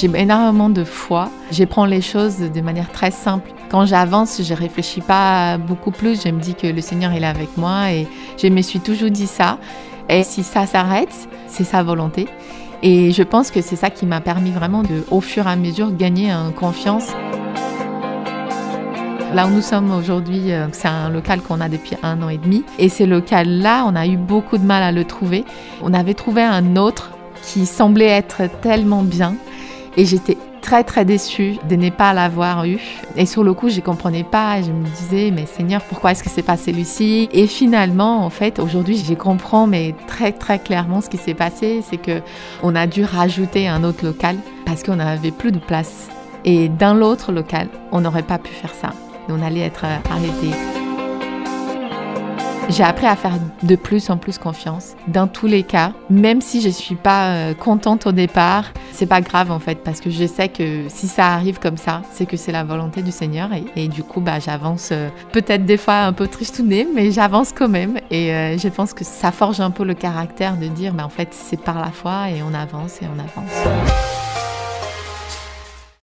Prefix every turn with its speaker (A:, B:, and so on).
A: J'ai énormément de foi. Je prends les choses de manière très simple. Quand j'avance, je réfléchis pas beaucoup plus. Je me dis que le Seigneur est avec moi et je me suis toujours dit ça. Et si ça s'arrête, c'est sa volonté. Et je pense que c'est ça qui m'a permis vraiment de, au fur et à mesure, gagner en confiance. Là où nous sommes aujourd'hui, euh, c'est un local qu'on a depuis un an et demi. Et ce local-là, on a eu beaucoup de mal à le trouver. On avait trouvé un autre qui semblait être tellement bien. Et j'étais très très déçue de ne pas l'avoir eu. Et sur le coup, je ne comprenais pas. Je me disais, mais Seigneur, pourquoi est-ce que c'est pas celui-ci? Et finalement, en fait, aujourd'hui, je comprends mais très très clairement ce qui s'est passé, c'est que on a dû rajouter un autre local parce qu'on n'avait plus de place. Et dans l'autre local, on n'aurait pas pu faire ça. On allait être arrêté. J'ai appris à faire de plus en plus confiance dans tous les cas, même si je suis pas euh, contente au départ, c'est pas grave en fait parce que je sais que si ça arrive comme ça, c'est que c'est la volonté du Seigneur et, du coup bah j'avance euh, peut-être des fois un peu tristounée, mais j'avance quand même et euh, je pense que ça forge un peu le caractère de dire bah en fait c'est par la foi et on avance et on avance.